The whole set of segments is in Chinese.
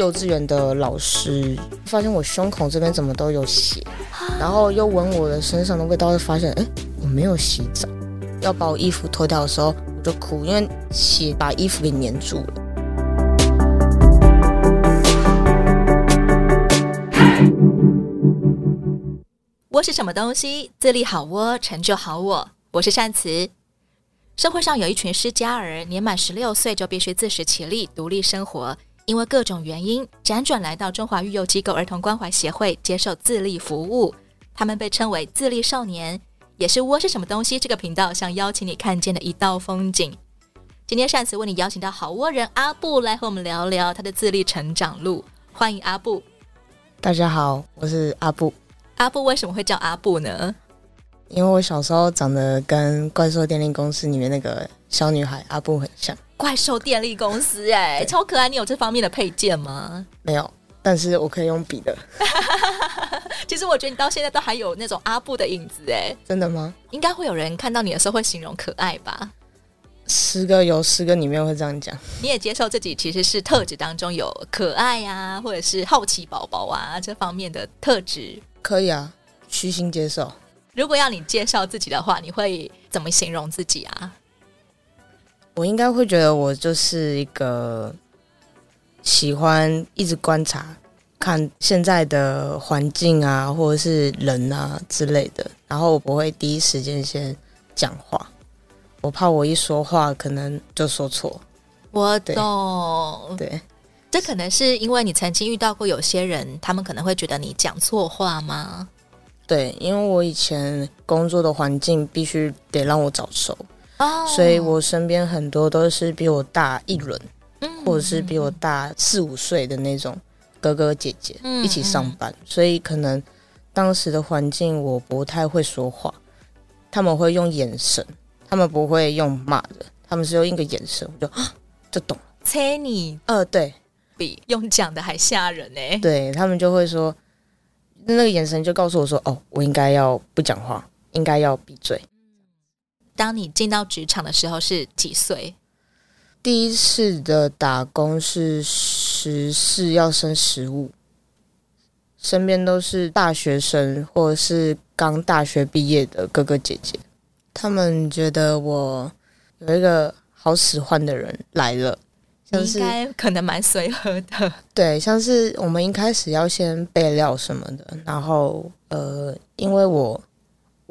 幼稚园的老师发现我胸口这边怎么都有血，然后又闻我的身上的味道，就发现哎，我没有洗澡，要把我衣服脱掉的时候，我就哭，因为血把衣服给粘住了。窝是什么东西？自立好窝，成就好我。我是善慈。社会上有一群失家儿，年满十六岁就必须自食其力，独立生活。因为各种原因，辗转来到中华育幼机构儿童关怀协会接受自立服务。他们被称为自立少年，也是窝是什么东西这个频道想邀请你看见的一道风景。今天善慈为你邀请到好窝人阿布来和我们聊聊他的自立成长路。欢迎阿布。大家好，我是阿布。阿布为什么会叫阿布呢？因为我小时候长得跟怪兽电力公司里面那个小女孩阿布很像。怪兽电力公司哎、欸，超可爱！你有这方面的配件吗？没有，但是我可以用笔的。其实我觉得你到现在都还有那种阿布的影子哎。真的吗？应该会有人看到你的时候会形容可爱吧？十个有十个里面会这样讲。你也接受自己其实是特质当中有可爱啊，或者是好奇宝宝啊这方面的特质？可以啊，虚心接受。如果要你介绍自己的话，你会怎么形容自己啊？我应该会觉得我就是一个喜欢一直观察、看现在的环境啊，或者是人啊之类的，然后我不会第一时间先讲话，我怕我一说话可能就说错。我懂，对，对，这可能是因为你曾经遇到过有些人，他们可能会觉得你讲错话吗？对，因为我以前工作的环境必须得让我早熟，oh. 所以我身边很多都是比我大一轮，mm -hmm. 或者是比我大四五岁的那种哥哥姐姐一起上班，mm -hmm. 所以可能当时的环境我不太会说话，他们会用眼神，他们不会用骂的，他们是用一个眼神，我就就懂了。猜你，呃，对，比用讲的还吓人呢。对，他们就会说。那个眼神就告诉我说：“哦，我应该要不讲话，应该要闭嘴。”当你进到职场的时候是几岁？第一次的打工是十四要升十五，身边都是大学生或者是刚大学毕业的哥哥姐姐，他们觉得我有一个好使唤的人来了。应该可能蛮随和的，对，像是我们一开始要先备料什么的，然后呃，因为我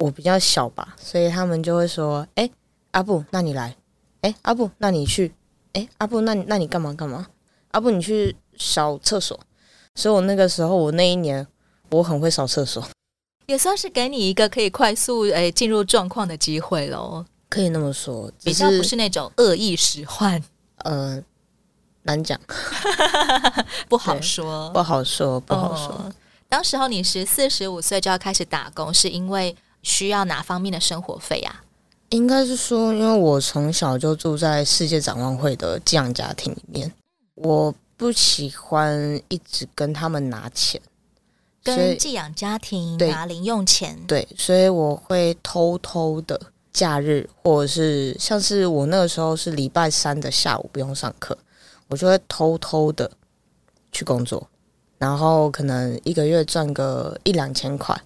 我比较小吧，所以他们就会说：“哎、欸，阿布，那你来，哎、欸，阿布，那你去，哎、欸，阿布，那你那你干嘛干嘛？阿布，你去扫厕所。”所以，我那个时候，我那一年，我很会扫厕所，也算是给你一个可以快速诶进入状况的机会喽，可以那么说，比较不是那种恶意使唤，呃。难讲，不好说，不好说，不好说。哦，当时候你十四、十五岁就要开始打工，是因为需要哪方面的生活费啊？应该是说，因为我从小就住在世界展望会的寄养家庭里面，我不喜欢一直跟他们拿钱，跟寄养家庭拿零用钱。对，所以我会偷偷的假日，或者是像是我那个时候是礼拜三的下午不用上课。我就会偷偷的去工作，然后可能一个月赚个一两千块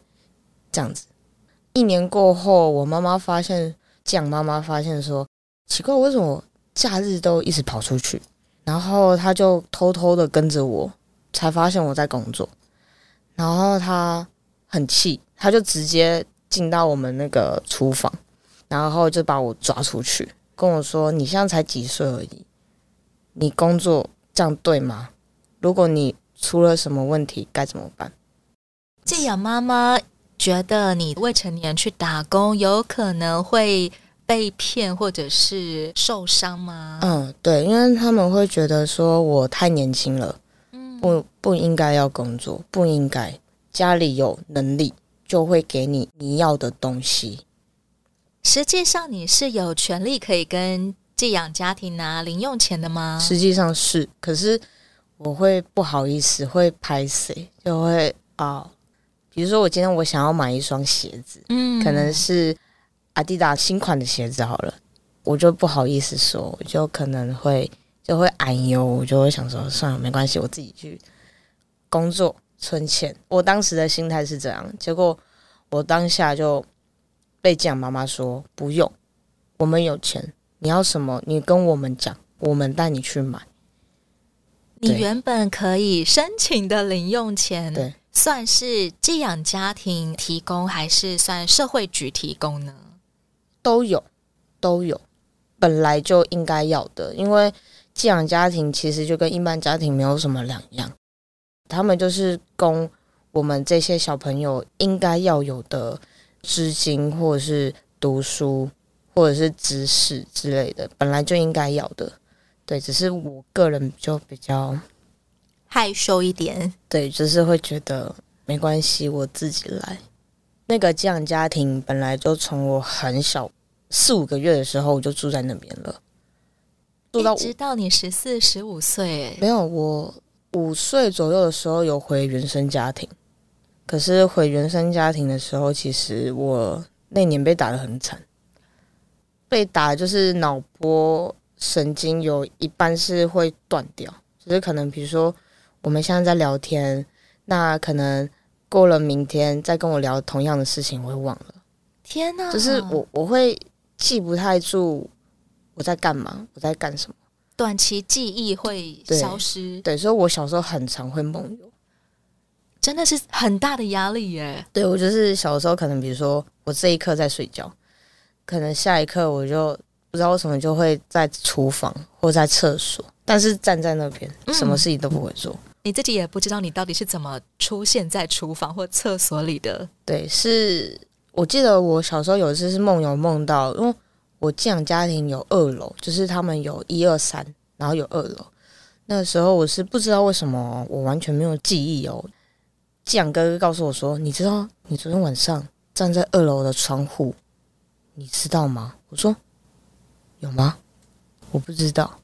这样子。一年过后，我妈妈发现，这样妈妈发现说，奇怪，为什么我假日都一直跑出去？然后她就偷偷的跟着我，才发现我在工作。然后她很气，她就直接进到我们那个厨房，然后就把我抓出去，跟我说：“你现在才几岁而已。”你工作这样对吗？如果你出了什么问题，该怎么办？寄养妈妈觉得你未成年去打工，有可能会被骗或者是受伤吗？嗯，对，因为他们会觉得说我太年轻了，嗯，不不应该要工作，不应该家里有能力就会给你你要的东西。实际上，你是有权利可以跟。寄养家庭拿零用钱的吗？实际上是，可是我会不好意思，会拍谁，就会啊、哦，比如说我今天我想要买一双鞋子，嗯，可能是阿迪达新款的鞋子好了，我就不好意思说，我就可能会就会担忧，我就会想说，算了，没关系，我自己去工作存钱。我当时的心态是这样，结果我当下就被这样妈妈说不用，我们有钱，你要什么你跟我们讲，我们带你去买。你原本可以申请的零用钱，对，算是寄养家庭提供还是算社会局提供呢？都有，都有，本来就应该要的，因为寄养家庭其实就跟一般家庭没有什么两样，他们就是供我们这些小朋友应该要有的资金，或者是读书，或者是知识之类的，本来就应该要的。对，只是我个人就比较害羞一点，对，就是会觉得没关系，我自己来。那个寄养家庭本来就从我很小四五个月的时候我就住在那边了，住到直到你十四十五岁，没有，我五岁左右的时候有回原生家庭，可是回原生家庭的时候，其实我那年被打的很惨，被打就是脑波。神经有一半是会断掉，就是可能比如说我们现在在聊天，那可能过了明天再跟我聊同样的事情，我会忘了。天哪！就是我我会记不太住我在干嘛，我在干什么，短期记忆会消失。对，对，所以我小时候很常会梦游，真的是很大的压力耶。对，我就是小时候可能比如说我这一刻在睡觉，可能下一刻我就。不知道为什么就会在厨房或在厕所，但是站在那边，什么事情都不会做。嗯，你自己也不知道你到底是怎么出现在厨房或厕所里的。对，是我记得我小时候有一次是梦游梦到，因为我寄养家庭有二楼，就是他们有一二三，然后有二楼。那个时候我是不知道为什么，我完全没有记忆哦。寄养哥哥告诉我说：“你知道你昨天晚上站在二楼的窗户，你知道吗？”我说。有吗？我不知道。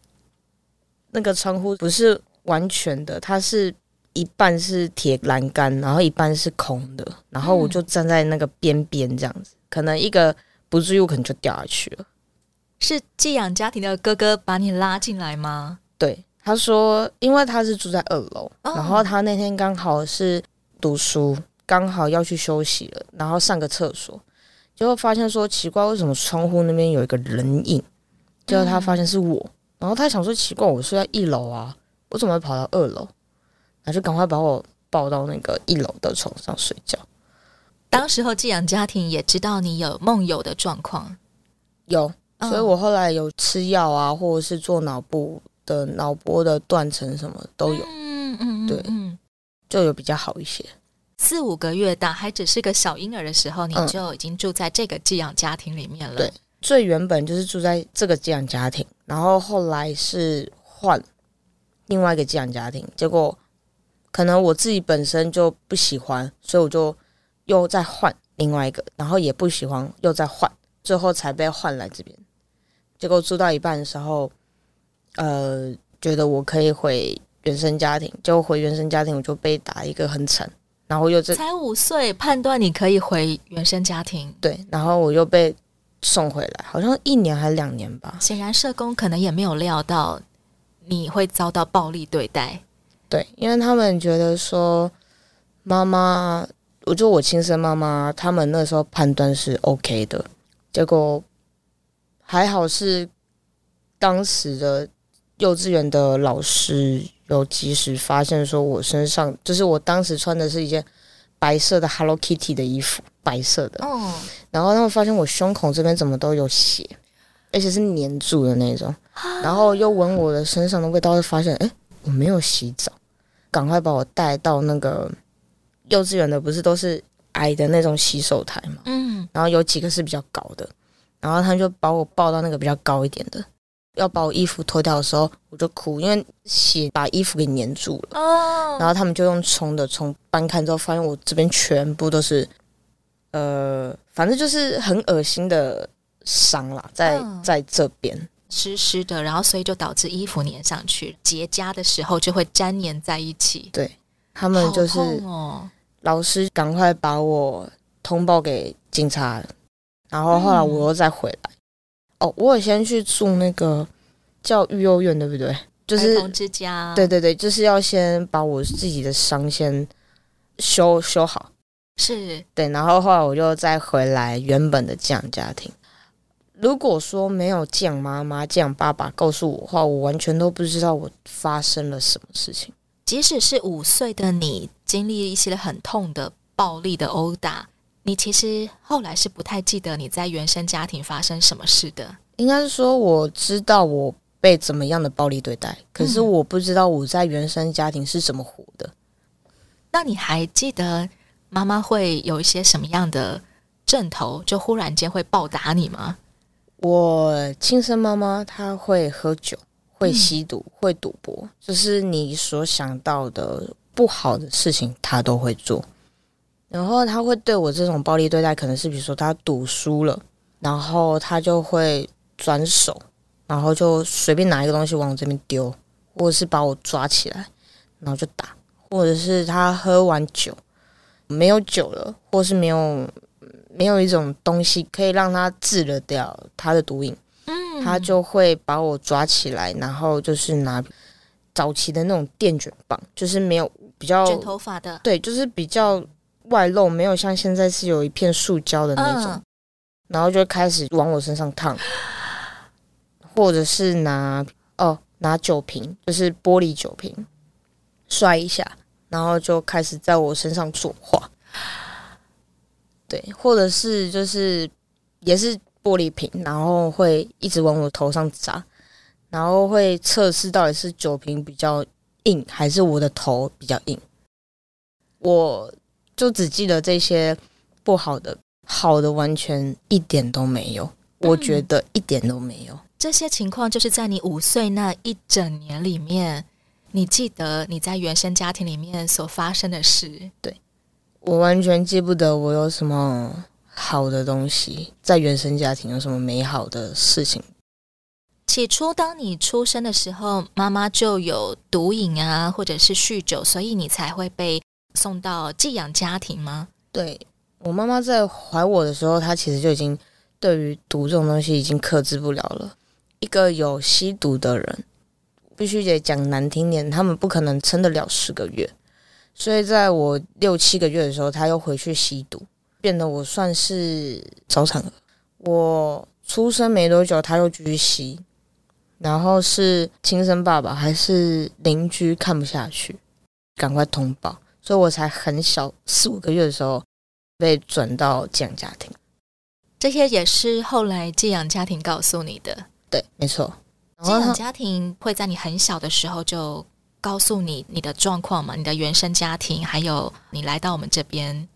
那个窗户不是完全的，它是一半是铁栏杆，然后一半是空的。然后我就站在那个边边这样子，嗯、可能一个不注意，我可能就掉下去了。是寄养家庭的哥哥把你拉进来吗？对，他说，因为他是住在二楼，哦、然后他那天刚好是读书，刚好要去休息了，然后上个厕所，结果发现说奇怪，为什么窗户那边有一个人影？结果他发现是我，然后他想说奇怪，我睡在一楼啊，我怎么会跑到二楼？然后就赶快把我抱到那个一楼的床上睡觉。当时候寄养家庭也知道你有梦游的状况，有，所以我后来有吃药啊，或者是做脑部的脑波的断层什么都有。嗯嗯，对，嗯，就有比较好一些。四五个月大还只是个小婴儿的时候，你就已经住在这个寄养家庭里面了。对。最原本就是住在这个寄养家庭，然后后来是换另外一个寄养家庭，结果可能我自己本身就不喜欢，所以我就又再换另外一个，然后也不喜欢，又再换，最后才被换来这边。结果住到一半的时候，呃，觉得我可以回原生家庭，结果回原生家庭我就被打一个很惨，然后又这才五岁，判断你可以回原生家庭，对，然后我又被。送回来，好像一年还是两年吧。显然，社工可能也没有料到你会遭到暴力对待。对，因为他们觉得说妈妈，我就我亲生妈妈，他们那时候判断是 OK 的。结果还好是当时的幼稚园的老师有及时发现，说我身上就是我当时穿的是一件白色的 Hello Kitty 的衣服。白色的，哦，然后他们发现我胸口这边怎么都有血，而且是粘住的那种，然后又闻我的身上的味道，就发现哎，我没有洗澡，赶快把我带到那个幼稚园的，不是都是矮的那种洗手台嘛，嗯，然后有几个是比较高的，然后他就把我抱到那个比较高一点的，要把我衣服脱掉的时候，我就哭，因为血把衣服给粘住了，哦，然后他们就用冲的冲，搬开之后发现我这边全部都是。呃，反正就是很恶心的伤了，在、嗯、在这边湿湿的，然后所以就导致衣服粘上去，结痂的时候就会粘黏在一起。对，他们就是老师赶快把我通报给警察，然后后来我又再回来。嗯、哦，我有先去住那个叫育幼院，对不对？就是儿童之家，对对对，就是要先把我自己的伤先修修好，是对，然后后来我就再回来原本的寄养家庭。如果说没有酱妈妈、酱爸爸告诉我的话，我完全都不知道我发生了什么事情。即使是五岁的你，经历一些很痛的暴力的殴打，你其实后来是不太记得你在原生家庭发生什么事的。应该是说，我知道我被怎么样的暴力对待，可是我不知道我在原生家庭是怎么活的。嗯。那你还记得妈妈会有一些什么样的阵头，就忽然间会暴打你吗？我亲生妈妈她会喝酒，会吸毒，嗯、会赌博，就是你所想到的不好的事情，她都会做。然后她会对我这种暴力对待，可能是比如说她赌输了，然后她就会转手，然后就随便拿一个东西往我这边丢，或者是把我抓起来，然后就打，或者是她喝完酒没有酒了，或是没有。没有一种东西可以让他治得掉他的毒瘾，嗯，他就会把我抓起来，然后就是拿早期的那种电卷棒，就是没有比较卷头发的，对，就是比较外露，没有像现在是有一片塑胶的那种，嗯，然后就开始往我身上烫，或者是拿哦拿酒瓶，就是玻璃酒瓶摔一下，然后就开始在我身上作画。对，或者是就是也是玻璃瓶，然后会一直往我头上砸，然后会测试到底是酒瓶比较硬，还是我的头比较硬。我就只记得这些不好的，好的完全一点都没有，我觉得一点都没有。嗯，这些情况就是在你五岁那一整年里面，你记得你在原生家庭里面所发生的事，对。我完全记不得我有什么好的东西，在原生家庭有什么美好的事情。起初，当你出生的时候，妈妈就有毒瘾啊，或者是酗酒，所以你才会被送到寄养家庭吗？对，我妈妈在怀我的时候，她其实就已经对于毒这种东西已经克制不了了。一个有吸毒的人，必须得讲难听点，他们不可能撑得了十个月。所以，在我六七个月的时候，他又回去吸毒，变得我算是早产儿。我出生没多久，他又继续吸，然后是亲生爸爸还是邻居看不下去，赶快通报，所以我才很小四五个月的时候被转到寄养家庭。这些也是后来寄养家庭告诉你的，对，没错。寄养家庭会在你很小的时候就。告诉你你的状况嘛，你的原生家庭，还有你来到我们这边，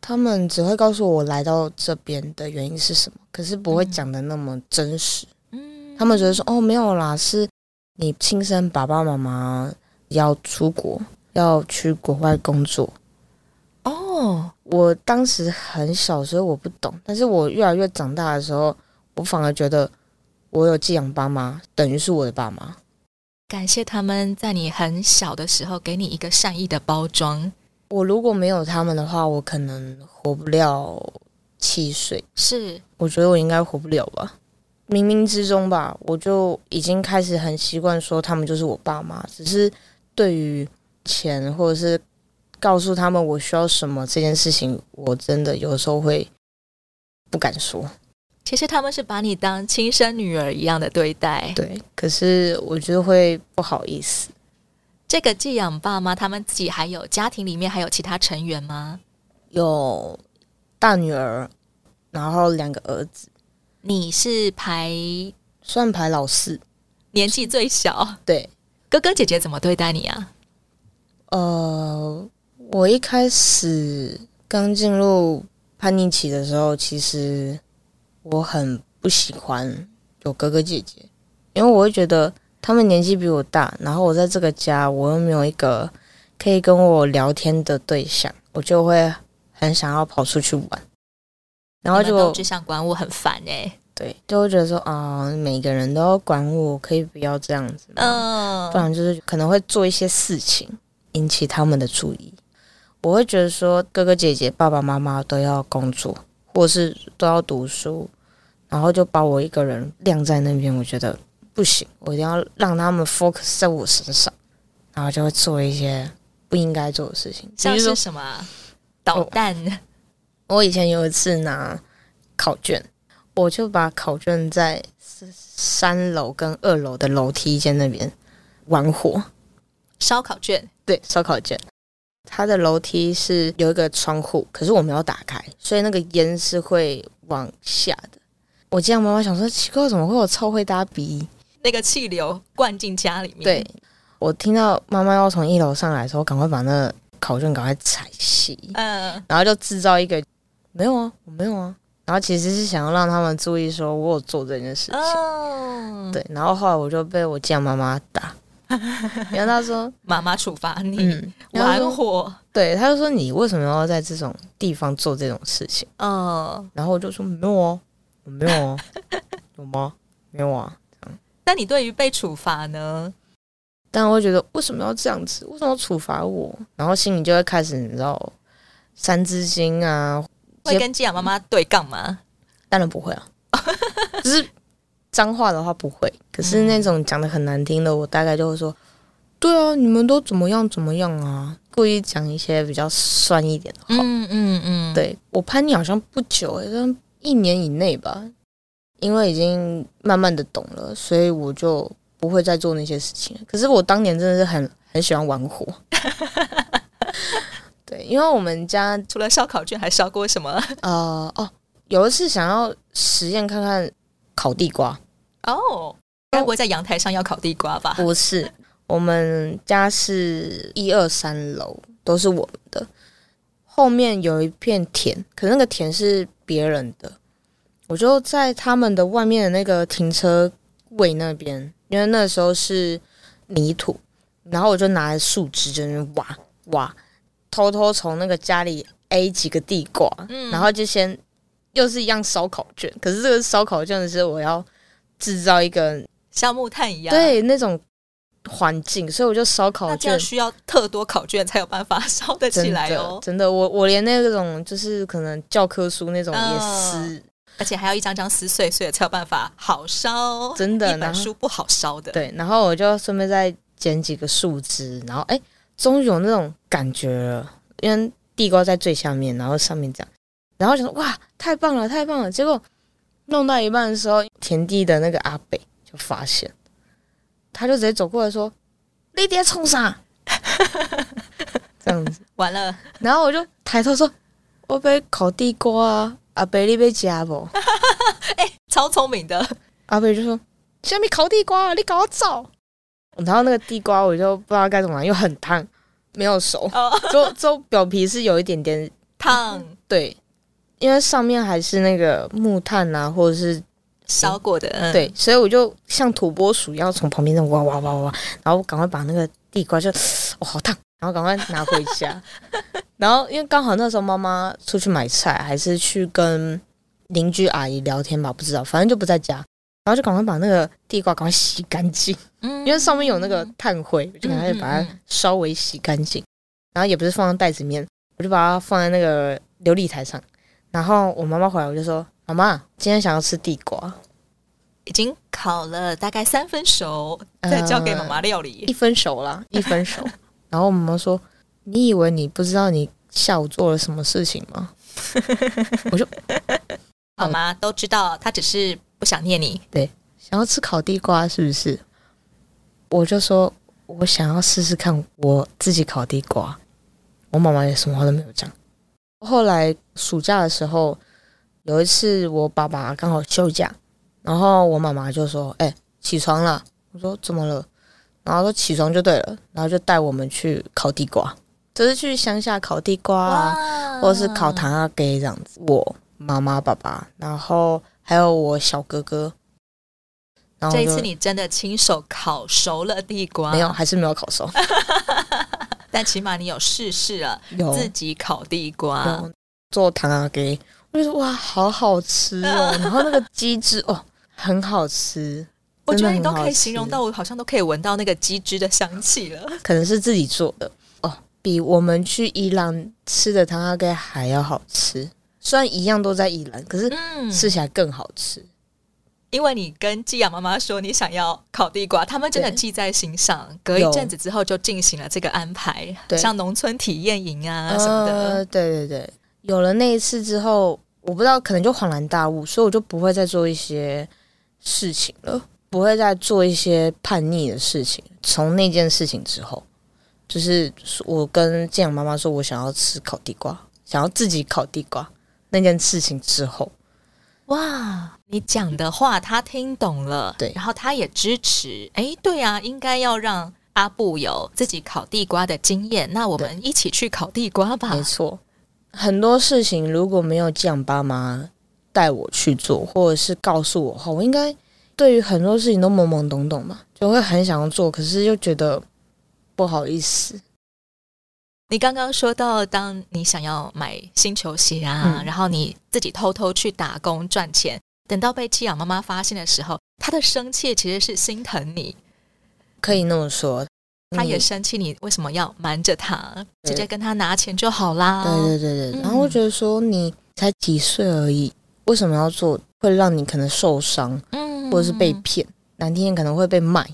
他们只会告诉我来到这边的原因是什么，可是不会讲的那么真实。嗯，他们觉得说哦，没有啦，是你亲生爸爸妈妈要出国，要去国外工作。哦，我当时很小，所以我不懂。但是我越来越长大的时候，我反而觉得我有寄养爸妈，等于是我的爸妈。感谢他们在你很小的时候给你一个善意的包装。我如果没有他们的话，我可能活不了七岁。是，我觉得我应该活不了吧。冥冥之中吧，我就已经开始很习惯说他们就是我爸妈。只是对于钱或者是告诉他们我需要什么这件事情，我真的有时候会不敢说。其实他们是把你当亲生女儿一样的对待，对。可是我觉得会不好意思。这个寄养爸妈他们自己还有家庭里面还有其他成员吗？有大女儿，然后两个儿子。你是排算排老四，年纪最小。对，哥哥姐姐怎么对待你啊？呃，我一开始刚进入叛逆期的时候，其实。我很不喜欢有哥哥姐姐，因为我会觉得他们年纪比我大，然后我在这个家，我又没有一个可以跟我聊天的对象，我就会很想要跑出去玩，然后就只想管我，很烦哎、欸。对，就会觉得说啊、哦，每个人都要管我，可以不要这样子，嗯，不然就是可能会做一些事情引起他们的注意。我会觉得说，哥哥姐姐、爸爸妈妈都要工作，或是都要读书。然后就把我一个人晾在那边，我觉得不行，我一定要让他们 focus 在我身上，然后就会做一些不应该做的事情，像是什么捣蛋。我，我以前有一次拿考卷，我就把考卷在三楼跟二楼的楼梯间那边玩火烧考卷。对，烧考卷。它的楼梯是有一个窗户，可是我没有打开，所以那个烟是会往下的。我这样妈妈想说，奇怪，怎么会有臭会搭鼻？那个气流灌进家里面。对，我听到妈妈要从一楼上来的时候，赶快把那个考卷赶快踩熄，嗯，然后就制造一个没有啊，我没有啊。然后其实是想要让他们注意，说我有做这件事情。哦，对，然后后来我就被我这样妈妈打。然后他说：“妈妈处罚你、嗯、玩火。”对，他就说：“你为什么要在这种地方做这种事情？”嗯，然后我就说：“没有哦，我没有啊，有吗？没有啊。”那你对于被处罚呢？但我会觉得为什么要这样子？为什么要处罚我？然后心里就会开始你知道三字经啊，会跟吉雅妈妈对杠吗？当然不会啊，只是。脏话的话不会，可是那种讲的很难听的，我大概就会说：“对啊，你们都怎么样怎么样啊？”故意讲一些比较酸一点的话。嗯嗯嗯，对，我叛逆好像不久，像一年以内吧，因为已经慢慢的懂了，所以我就不会再做那些事情。可是我当年真的是很很喜欢玩火。对，因为我们家除了烧烤卷，还烧过什么？呃哦，有一次想要实验看看。烤地瓜哦，该不会在阳台上要烤地瓜吧？不是，我们家是一二三楼都是我们的，后面有一片田，可是那个田是别人的，我就在他们的外面的那个停车位那边，因为那时候是泥土，然后我就拿着树枝就那挖挖，偷偷从那个家里 A 几个地瓜，嗯，然后就先。又是一样烧烤卷，可是这个烧烤卷的是我要制造一个像木炭一样，对那种环境，所以我就烧烤卷，那需要特多考卷才有办法烧得起来哦。真的，我我连那种就是可能教科书那种也撕，哦，而且还要一张张撕碎所以才有办法好烧。真的，一本书不好烧的。对，然后我就顺便再捡几个树枝，然后哎，终于有那种感觉了，因为地瓜在最下面，然后上面这样。然后就说哇，太棒了，太棒了！结果弄到一半的时候，田地的那个阿北就发现，他就直接走过来说：“你爹冲啥？” 这样子完了。然后我就抬头说：“我被烤地瓜啊，阿贝你被夹不？”哎、欸，超聪明的阿贝就说：“下面烤地瓜，你搞我走。”然后那个地瓜我就不知道该怎么办，又很烫，没有熟，就就表皮是有一点点烫，对。因为上面还是那个木炭啊，或者是烧过的，嗯、对，所以我就像土拨鼠一样从旁边那哇哇哇哇，然后赶快把那个地瓜就哦好烫，然后赶快拿回家。然后因为刚好那时候妈妈出去买菜，还是去跟邻居阿姨聊天吧，不知道，反正就不在家，然后就赶快把那个地瓜赶快洗干净，嗯，因为上面有那个炭灰，就赶快把它稍微洗干净。然后也不是放在袋子里面，我就把它放在那个琉璃台上。然后我妈妈回来，我就说：“妈妈，今天想要吃地瓜，已经烤了大概三分熟，再交给妈妈料理。呃、一分熟了，一分熟。”然后我妈妈说：“你以为你不知道你下午做了什么事情吗？” 我说：“妈妈都知道，她只是不想念你。对，想要吃烤地瓜是不是？”我就说：“我想要试试看我自己烤地瓜。”我妈妈也什么话都没有讲。后来暑假的时候，有一次我爸爸刚好休假，然后我妈妈就说：“哎、欸，起床了。”我说：“怎么了？”然后说：“起床就对了。”然后就带我们去烤地瓜，就是去乡下烤地瓜啊，或者是烤糖啊给这样子。我妈妈、爸爸，然后还有我小哥哥。然后这一次你真的亲手烤熟了地瓜？没有，还是没有烤熟。但起码你有试试了，自己烤地瓜，做糖啊给，我就说哇，好好吃哦！然后那个鸡汁哦，很好吃，我觉得你都可以形容到，我好像都可以闻到那个鸡汁的香气了。可能是自己做的哦，比我们去伊朗吃的糖阿盖还要好吃。虽然一样都在伊朗，可是吃起来更好吃。因为你跟寄养妈妈说你想要烤地瓜，他们真的记在心上。隔一阵子之后就进行了这个安排，像农村体验营啊什么的。呃，对对对，有了那一次之后，我不知道可能就恍然大悟，所以我就不会再做一些事情了，不会再做一些叛逆的事情。从那件事情之后，就是我跟建阳妈妈说我想要吃烤地瓜，想要自己烤地瓜那件事情之后。哇，你讲的话他听懂了，对，然后他也支持。哎，对啊，应该要让阿布有自己烤地瓜的经验。那我们一起去烤地瓜吧。没错，很多事情如果没有寄养爸妈带我去做，或者是告诉我后，我应该对于很多事情都懵懵懂懂嘛，就会很想要做，可是又觉得不好意思。你刚刚说到，当你想要买新球鞋啊，嗯、然后你自己偷偷去打工赚钱，等到被寄养妈妈发现的时候，她的生气其实是心疼你，可以那么说。她也生气，你为什么要瞒着他，直接跟他拿钱就好啦？对对对对。然后我觉得说，你才几岁而已，为什么要做会让你可能受伤，嗯，或者是被骗，难听点可能会被卖。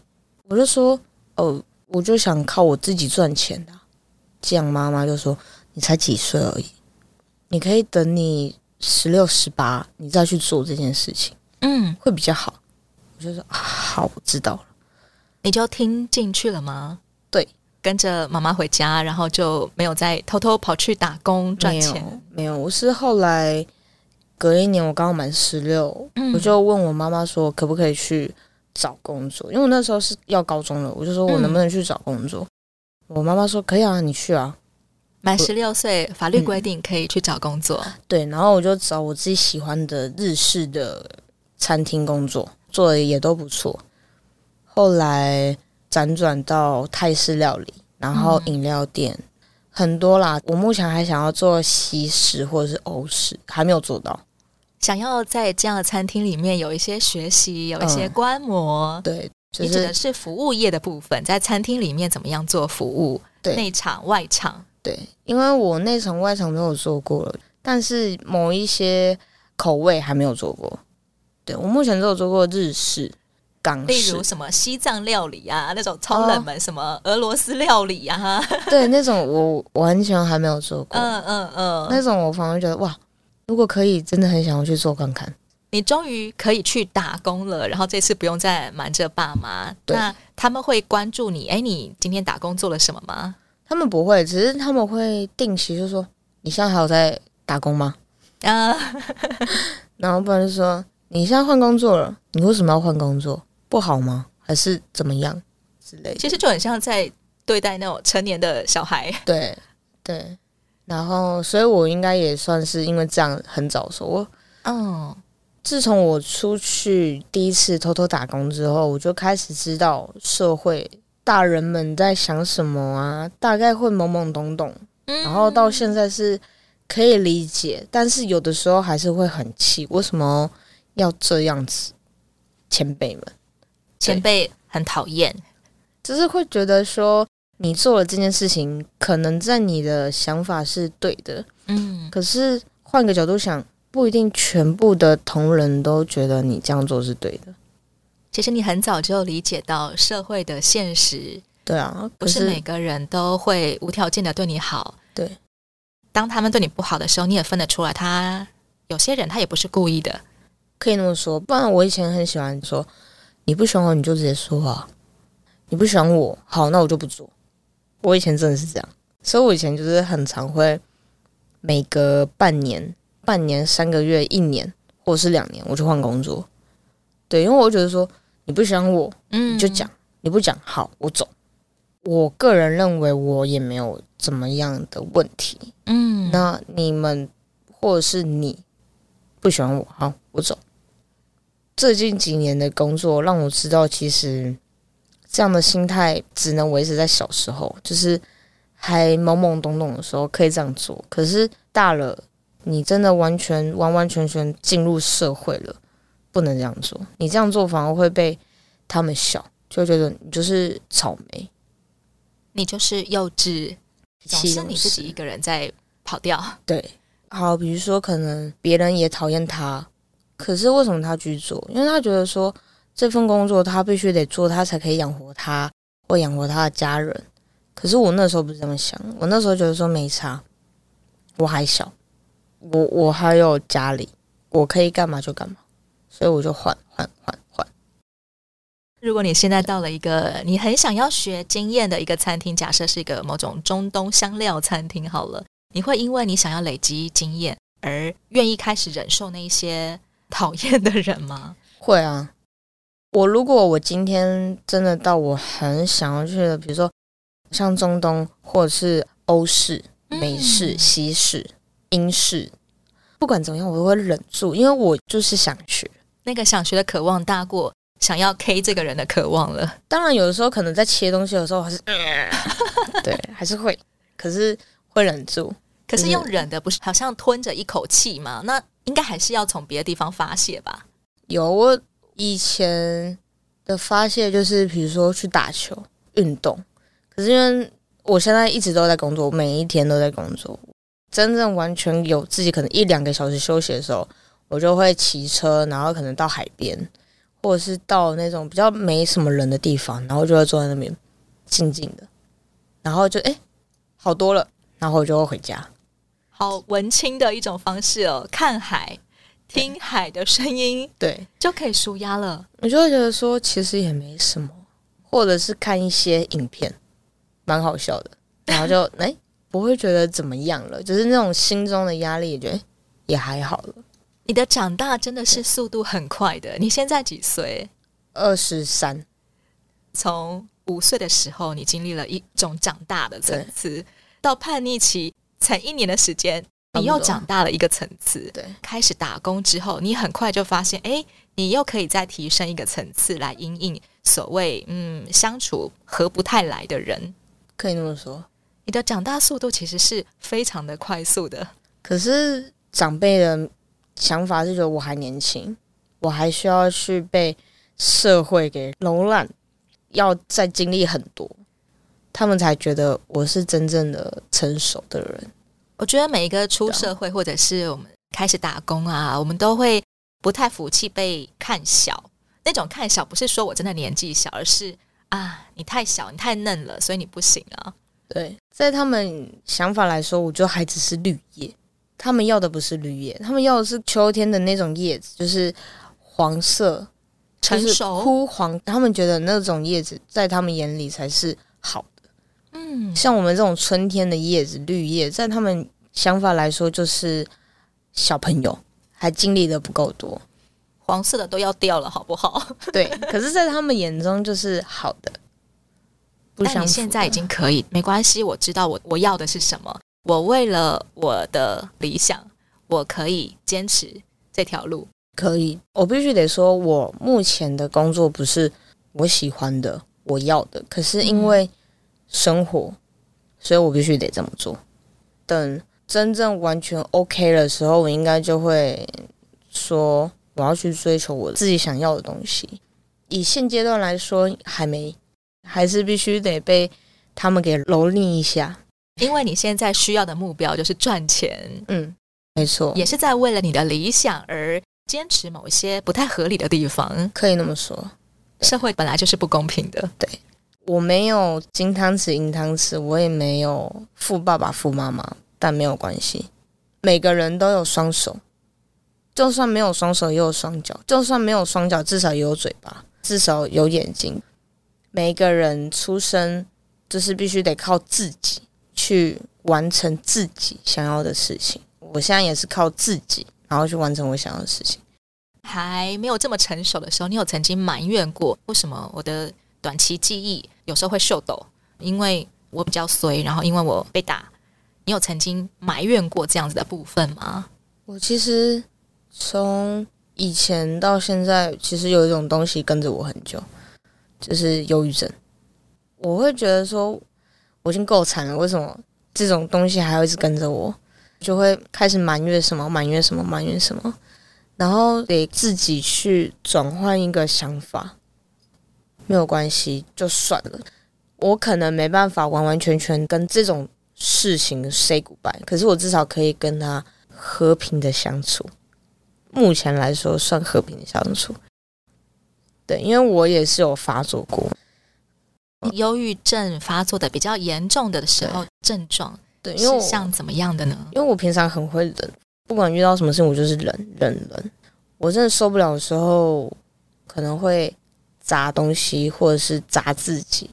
我就说，哦，我就想靠我自己赚钱的。这样妈妈就说：“你才几岁而已，你可以等你十六、十八，你再去做这件事情，嗯，会比较好。”我就说：“好，我知道了。”你就听进去了吗？对，跟着妈妈回家，然后就没有再偷偷跑去打工赚钱。没有，没有。我是后来隔一年，我刚好满十六，我就问我妈妈说：“可不可以去找工作？”因为我那时候是要高中了，我就说我能不能去找工作。嗯我妈妈说：“可以啊，你去啊。”满十六岁，法律规定可以去找工作。嗯。对，然后我就找我自己喜欢的日式的餐厅工作，做的也都不错。后来辗转到泰式料理，然后饮料店，嗯、很多啦。我目前还想要做西式或者是欧式，还没有做到。想要在这样的餐厅里面有一些学习，有一些观摩。嗯、对。你指的是服务业的部分，在餐厅里面怎么样做服务？对，内场、外场。对，因为我内场、外场都有做过了，但是某一些口味还没有做过。对，我目前只有做过日式、港式，例如什么西藏料理啊，那种超冷门，什么俄罗斯料理啊。哦、对，那种我完全还没有做过。嗯嗯嗯，那种我反而觉得哇，如果可以，真的很想要去做看看。你终于可以去打工了，然后这次不用再瞒着爸妈。对那他们会关注你，哎，你今天打工做了什么吗？他们不会，只是他们会定期就说：“你现在还有在打工吗？”啊，然后不然就说：“你现在换工作了，你为什么要换工作？不好吗？还是怎么样之类的？”其实就很像在对待那种成年的小孩。对对，然后所以我应该也算是因为这样很早熟。我嗯。自从我出去第一次偷偷打工之后，我就开始知道社会大人们在想什么啊，大概会懵懵懂懂，然后到现在是可以理解，但是有的时候还是会很气，为什么要这样子？前辈们，前辈很讨厌，就是会觉得说你做了这件事情，可能在你的想法是对的，嗯，可是换个角度想。不一定全部的同仁都觉得你这样做是对的。其实你很早就理解到社会的现实，对啊，不是每个人都会无条件的对你好。对，当他们对你不好的时候，你也分得出来，他有些人他也不是故意的，可以那么说。不然我以前很喜欢说，你不喜欢我你就直接说啊，你不喜欢我，好，那我就不做。我以前真的是这样，所以我以前就是很常会每隔半年。半年、三个月、一年，或者是两年，我就换工作。对，因为我觉得说你不喜欢我，嗯，你就讲，你不讲，好，我走。我个人认为我也没有怎么样的问题，嗯。那你们或者是你不喜欢我，好，我走。最近几年的工作让我知道，其实这样的心态只能维持在小时候，就是还懵懵懂懂的时候可以这样做，可是大了。你真的完全完完全全进入社会了，不能这样做。你这样做反而会被他们笑，就觉得你就是草莓，你就是幼稚，总是你自己一个人在跑掉。对，好，比如说可能别人也讨厌他，可是为什么他去做？因为他觉得说这份工作他必须得做，他才可以养活他或养活他的家人。可是我那时候不是这么想，我那时候觉得说没差，我还小，我我还有家里，我可以干嘛就干嘛，所以我就换换换换。如果你现在到了一个你很想要学经验的一个餐厅，假设是一个某种中东香料餐厅，好了，你会因为你想要累积经验而愿意开始忍受那些讨厌的人吗？会啊，我如果我今天真的到我很想要去的，比如说像中东或者是欧式、美式、西式、英式，不管怎么样，我都会忍住，因为我就是想学，那个想学的渴望大过。想要 K 这个人的渴望了，当然有的时候可能在切东西的时候还是，对，还是会，可是会忍住。可是用忍的不是好像吞着一口气吗？那应该还是要从别的地方发泄吧？有，我以前的发泄就是比如说去打球、运动。可是因为我现在一直都在工作，每一天都在工作，真正完全有自己可能一两个小时休息的时候，我就会骑车，然后可能到海边。或者是到那种比较没什么人的地方，然后就会坐在那边静静的，然后就哎、欸、好多了，然后我就会回家。好文青的一种方式哦，看海、听海的声音，对，就可以舒压了。我就会觉得说，其实也没什么，或者是看一些影片，蛮好笑的，然后就哎、欸、不会觉得怎么样了，就是那种心中的压力，也觉得也还好了。你的长大真的是速度很快的。你现在几岁？二十三。从五岁的时候，你经历了一种长大的层次，到叛逆期，才一年的时间，你又长大了一个层次。对，开始打工之后，你很快就发现，哎，你又可以再提升一个层次来应应所谓嗯相处合不太来的人。可以那么说，你的长大速度其实是非常的快速的。可是长辈的。想法是觉得我还年轻，我还需要去被社会给笼络，要再经历很多，他们才觉得我是真正的成熟的人。我觉得每一个出社会或者是我们开始打工啊，我们都会不太服气被看小。那种看小不是说我真的年纪小，而是啊，你太小，你太嫩了，所以你不行啊。对，在他们想法来说，我就还只是绿叶。他们要的不是绿叶，他们要的是秋天的那种叶子，就是黄色、成熟、枯黄。他们觉得那种叶子在他们眼里才是好的。嗯，像我们这种春天的叶子、绿叶，在他们想法来说就是小朋友，还经历的不够多。黄色的都要掉了，好不好？对，可是，在他们眼中就是好的。不像你现在已经可以，没关系，我知道我我要的是什么。我为了我的理想，我可以坚持这条路。可以，我必须得说，我目前的工作不是我喜欢的、我要的。可是因为生活，嗯、所以我必须得这么做。等真正完全 OK 的时候，我应该就会说，我要去追求我自己想要的东西。以现阶段来说，还没，还是必须得被他们给蹂躏一下。因为你现在需要的目标就是赚钱，嗯，没错，也是在为了你的理想而坚持某一些不太合理的地方，可以那么说。社会本来就是不公平的，对，我没有金汤匙银汤匙，我也没有富爸爸富妈妈，但没有关系，每个人都有双手，就算没有双手也有双脚，就算没有双脚至少也有嘴巴，至少有眼睛。每个人出生就是必须得靠自己。去完成自己想要的事情。我现在也是靠自己，然后去完成我想要的事情。还没有这么成熟的时候，你有曾经埋怨过为什么我的短期记忆有时候会秀抖？因为我比较衰，然后因为我被打。你有曾经埋怨过这样子的部分吗？我其实从以前到现在，其实有一种东西跟着我很久，就是忧郁症。我会觉得说。我已经够惨了，为什么这种东西还要一直跟着我？就会开始埋怨什么，埋怨什么，埋怨什么，然后得自己去转换一个想法。没有关系，就算了。我可能没办法完完全全跟这种事情 say goodbye，可是我至少可以跟他和平的相处。目前来说算和平的相处。对，因为我也是有发作过，忧郁症发作的比较严重的时候，症状对，因为像怎么样的呢？因为我平常很会忍，不管遇到什么事情，我就是忍忍忍。我真的受不了的时候，可能会砸东西，或者是砸自己，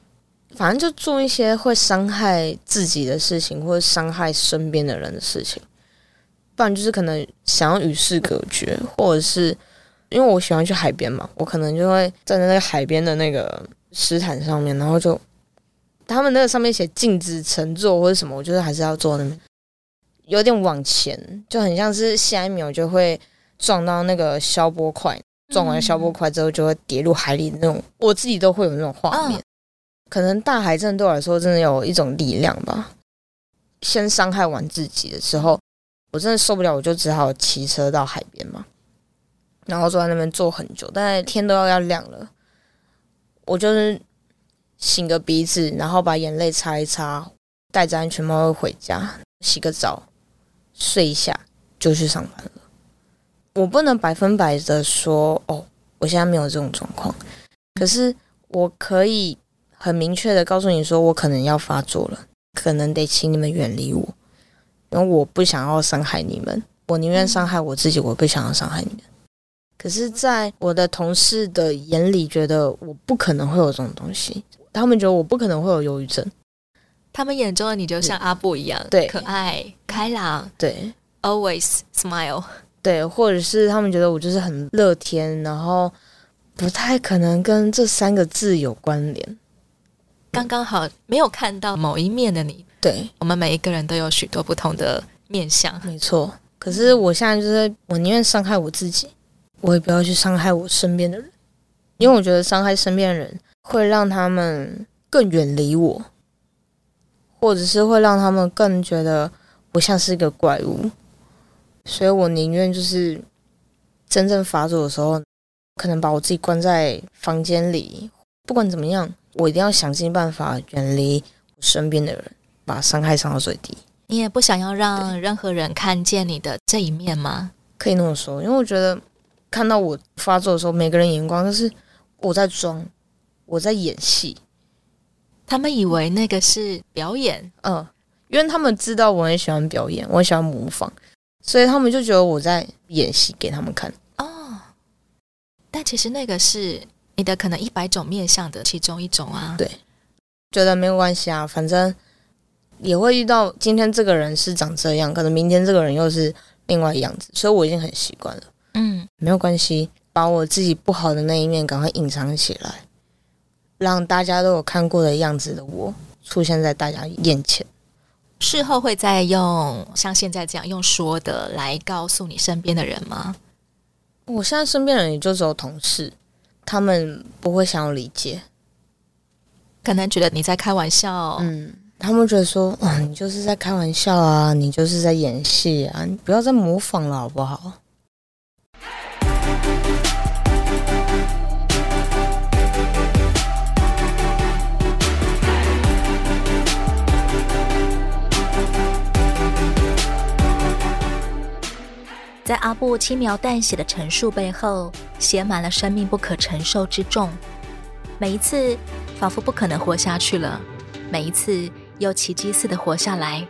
反正就做一些会伤害自己的事情，或者伤害身边的人的事情。不然就是可能想要与世隔绝，或者是。因为我喜欢去海边嘛，我可能就会站在那个海边的那个石毯上面，然后就他们那个上面写禁止乘坐或者什么，我觉得还是要坐那边，有点往前，就很像是下一秒就会撞到那个消波块，撞完消波块之后就会跌入海里那种，我自己都会有那种画面。可能大海真的对我来说真的有一种力量吧。先伤害完自己的时候，我真的受不了，我就只好骑车到海边嘛。然后坐在那边坐很久，但是天都要要亮了，我就是擤个鼻子，然后把眼泪擦一擦，戴着安全帽回家，洗个澡，睡一下就去上班了。我不能百分百的说哦，我现在没有这种状况，可是我可以很明确的告诉你说，我可能要发作了，可能得请你们远离我，因为我不想要伤害你们，我宁愿伤害我自己，我不想要伤害你们。可是，在我的同事的眼里，觉得我不可能会有这种东西。他们觉得我不可能会有忧郁症。他们眼中的你就像阿布一样，对，可爱、开朗，对，always smile，对，或者是他们觉得我就是很乐天，然后不太可能跟这三个字有关联。刚刚好没有看到某一面的你。对，我们每一个人都有许多不同的面相，没错。可是我现在就是，我宁愿伤害我自己。我也不要去伤害我身边的人，因为我觉得伤害身边的人会让他们更远离我，或者是会让他们更觉得我像是一个怪物，所以我宁愿就是真正发作的时候，可能把我自己关在房间里，不管怎么样，我一定要想尽办法远离我身边的人，把伤害降到最低。你也不想要让任何人看见你的这一面吗？可以那么说，因为我觉得。看到我发作的时候，每个人眼光都是我在装，我在演戏。他们以为那个是表演，嗯，因为他们知道我很喜欢表演，我很喜欢模仿，所以他们就觉得我在演戏给他们看。哦，但其实那个是你的可能一百种面相的其中一种啊。对，觉得没有关系啊，反正也会遇到今天这个人是长这样，可能明天这个人又是另外一样子，所以我已经很习惯了。嗯，没有关系，把我自己不好的那一面赶快隐藏起来，让大家都有看过的样子的我出现在大家眼前。事后会再用像现在这样用说的来告诉你身边的人吗？我现在身边人也就只有同事，他们不会想要理解，可能觉得你在开玩笑。嗯，他们觉得说，嗯，你就是在开玩笑啊，你就是在演戏啊，你不要再模仿了，好不好？在阿布轻描淡写的陈述背后，写满了生命不可承受之重。每一次，仿佛不可能活下去了；每一次，又奇迹似的活下来。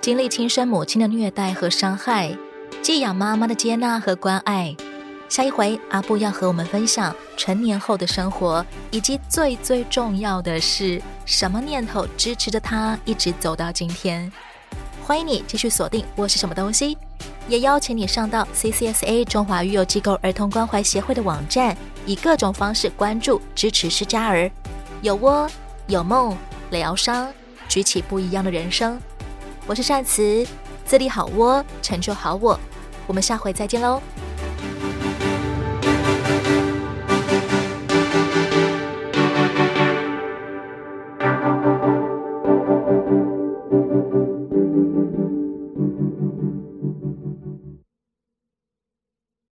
经历亲生母亲的虐待和伤害，寄养妈妈的接纳和关爱。下一回，阿布要和我们分享成年后的生活，以及最最重要的是，什么念头支持着他一直走到今天。欢迎你继续锁定我是什么东西，也邀请你上到 CCSA 中华育幼机构儿童关怀协会的网站，以各种方式关注支持失家儿，有窝有梦疗伤，举起不一样的人生。我是善慈，自立好窝，成就好我，我们下回再见喽。